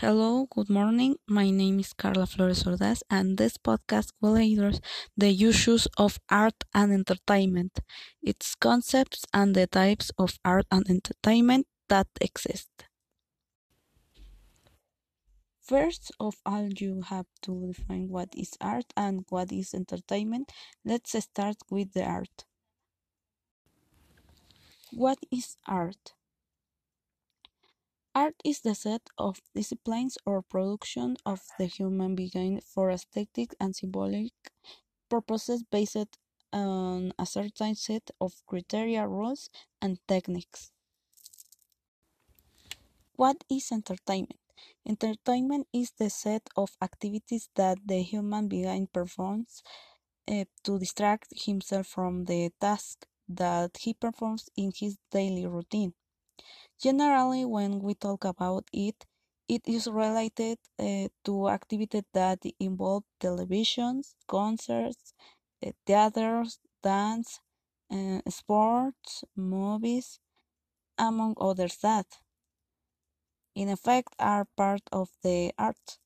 Hello, good morning. My name is Carla Flores Ordaz, and this podcast will address the issues of art and entertainment, its concepts, and the types of art and entertainment that exist. First of all, you have to define what is art and what is entertainment. Let's start with the art. What is art? Art is the set of disciplines or production of the human being for aesthetic and symbolic purposes based on a certain set of criteria, rules, and techniques. What is entertainment? Entertainment is the set of activities that the human being performs uh, to distract himself from the task that he performs in his daily routine. Generally, when we talk about it, it is related uh, to activities that involve televisions, concerts, uh, theaters, dance, uh, sports, movies, among others that, in effect, are part of the art.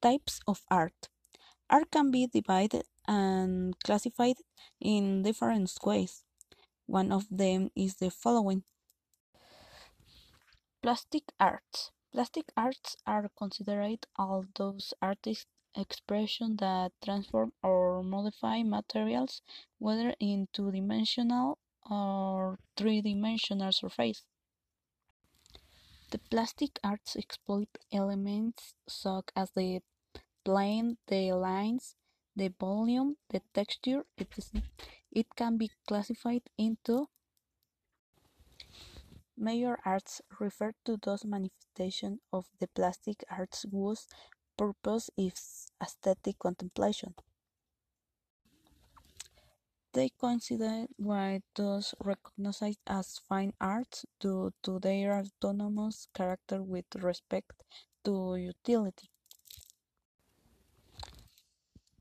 Types of art. Art can be divided and classified in different ways. One of them is the following Plastic arts. Plastic arts are considered all those artistic expressions that transform or modify materials, whether in two dimensional or three dimensional surface. The plastic arts exploit elements such as the plane, the lines, the volume, the texture, etc. It can be classified into Major arts refer to those manifestations of the plastic arts whose purpose is aesthetic contemplation. They coincide with those recognized as fine arts due to their autonomous character with respect to utility.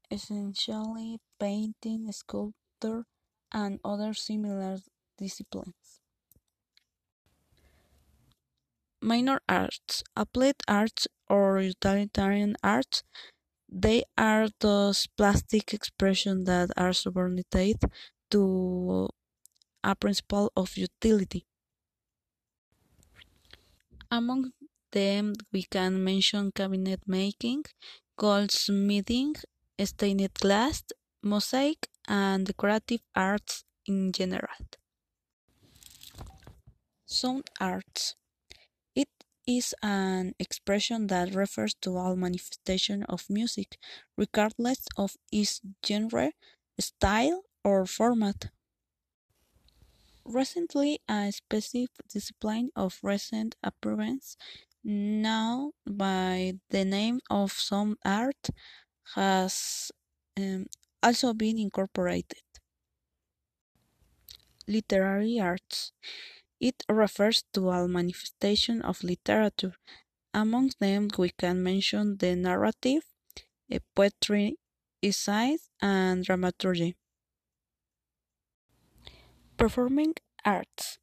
Essentially, painting, sculpture, and other similar disciplines. Minor arts, applied arts, or utilitarian arts, they are those plastic expressions that are subordinated to a principle of utility. Among them, we can mention cabinet making, goldsmithing, stained glass, mosaic, and decorative arts in general. Sound arts It is an expression that refers to all manifestation of music, regardless of its genre, style, or format. Recently, a specific discipline of recent appearance, known by the name of sound art, has um, also been incorporated. Literary arts. It refers to all manifestation of literature. Among them we can mention the narrative, poetry, essays, and dramaturgy. Performing arts.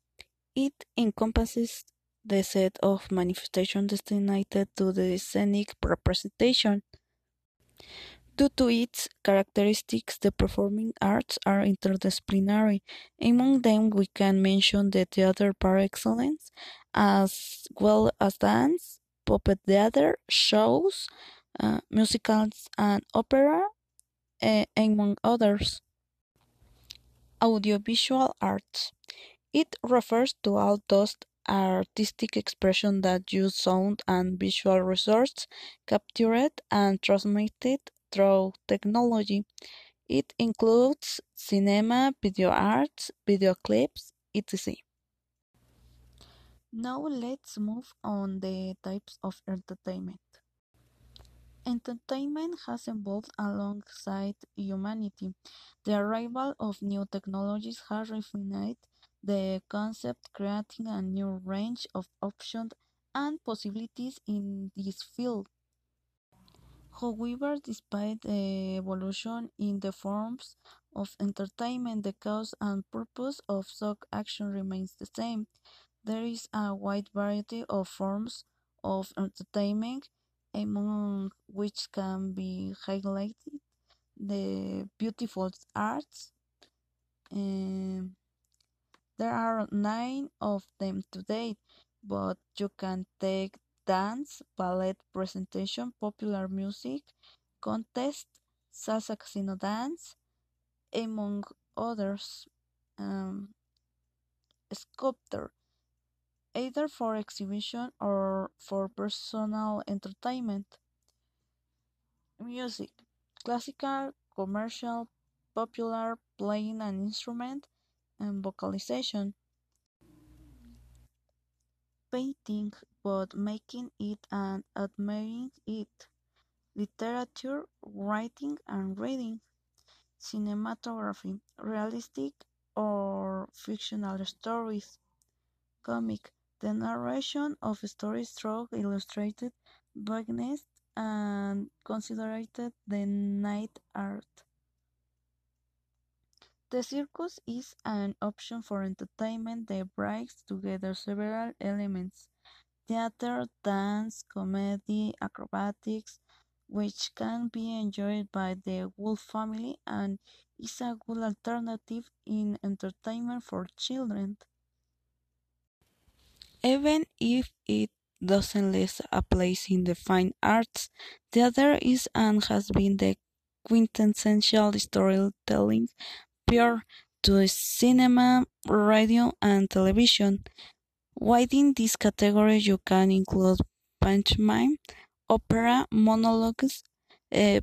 It encompasses the set of manifestations destined to the scenic representation. Due to its characteristics, the performing arts are interdisciplinary. Among them, we can mention the theater par excellence, as well as dance, puppet theater, shows, uh, musicals, and opera, uh, among others. Audiovisual arts. It refers to all those artistic expressions that use sound and visual resources captured and transmitted through technology. It includes cinema, video arts, video clips, etc. Now let's move on the types of entertainment. Entertainment has evolved alongside humanity. The arrival of new technologies has refined the concept, creating a new range of options and possibilities in this field. However, despite the evolution in the forms of entertainment, the cause and purpose of such action remains the same. There is a wide variety of forms of entertainment, among which can be highlighted the beautiful arts. Um, there are nine of them to date, but you can take dance, ballet presentation, popular music, contest, salsa casino dance, among others. Um, sculptor, either for exhibition or for personal entertainment. Music, classical, commercial, popular, playing an instrument, and vocalization. Painting, but making it and admiring it. Literature, writing and reading. Cinematography, realistic or fictional stories. Comic, the narration of stories through illustrated vignettes and considered the night art. The circus is an option for entertainment that brings together several elements theater, dance, comedy, acrobatics, which can be enjoyed by the whole family and is a good alternative in entertainment for children. Even if it doesn't list a place in the fine arts, theater is and has been the quintessential storytelling prior to cinema, radio, and television. Within this category, you can include pantomime, opera, monologues, uh,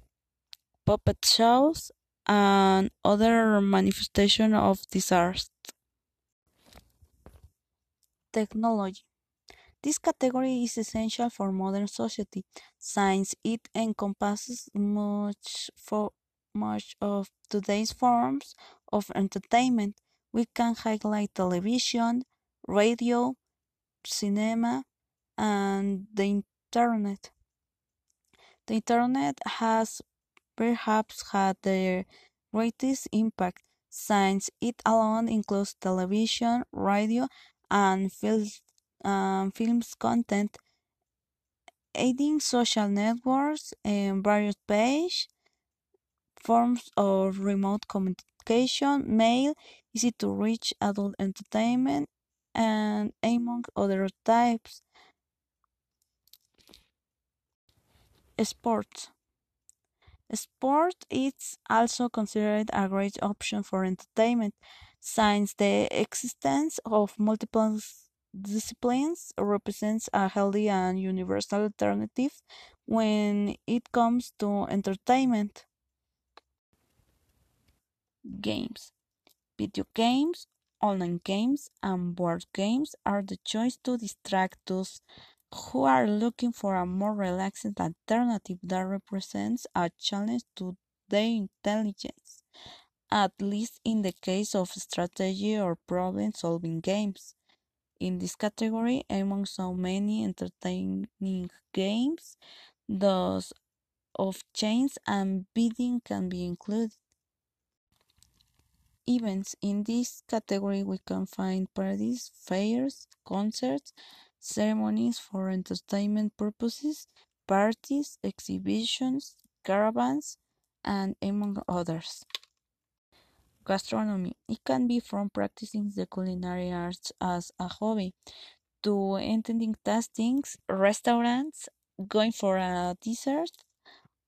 puppet shows, and other manifestations of this art. Technology. This category is essential for modern society since it encompasses much for much of today's forms of entertainment. We can highlight television, radio, cinema, and the internet. The internet has perhaps had the greatest impact since it alone includes television, radio, and film, um, films content, aiding social networks and various page forms of remote communication, mail, easy to reach adult entertainment, and among other types. Sports. Sport is also considered a great option for entertainment since the existence of multiple disciplines represents a healthy and universal alternative when it comes to entertainment. Games. Video games, online games, and board games are the choice to distract those who are looking for a more relaxing alternative that represents a challenge to their intelligence, at least in the case of strategy or problem solving games. In this category, among so many entertaining games, those of chains and bidding can be included. Events in this category we can find parties, fairs, concerts, ceremonies for entertainment purposes, parties, exhibitions, caravans, and among others. Gastronomy. It can be from practicing the culinary arts as a hobby to attending tastings, restaurants, going for a dessert,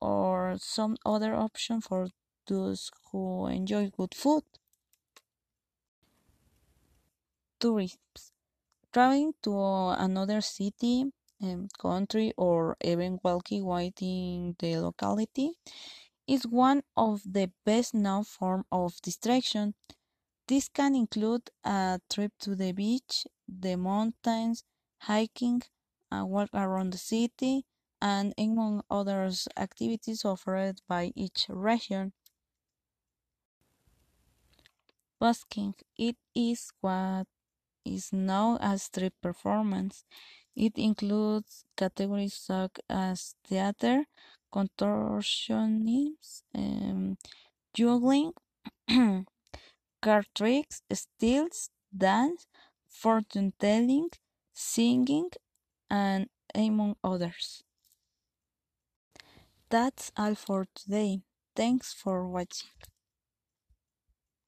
or some other option for those who enjoy good food. Tourism. Traveling to another city, um, country, or even walking within the locality is one of the best known forms of distraction. This can include a trip to the beach, the mountains, hiking, a walk around the city, and among others activities offered by each region. Busking it is what is known as street performance. It includes categories such as theater, contortionism, um, juggling, card tricks, stills, dance, fortune telling, singing, and among others. That's all for today. Thanks for watching.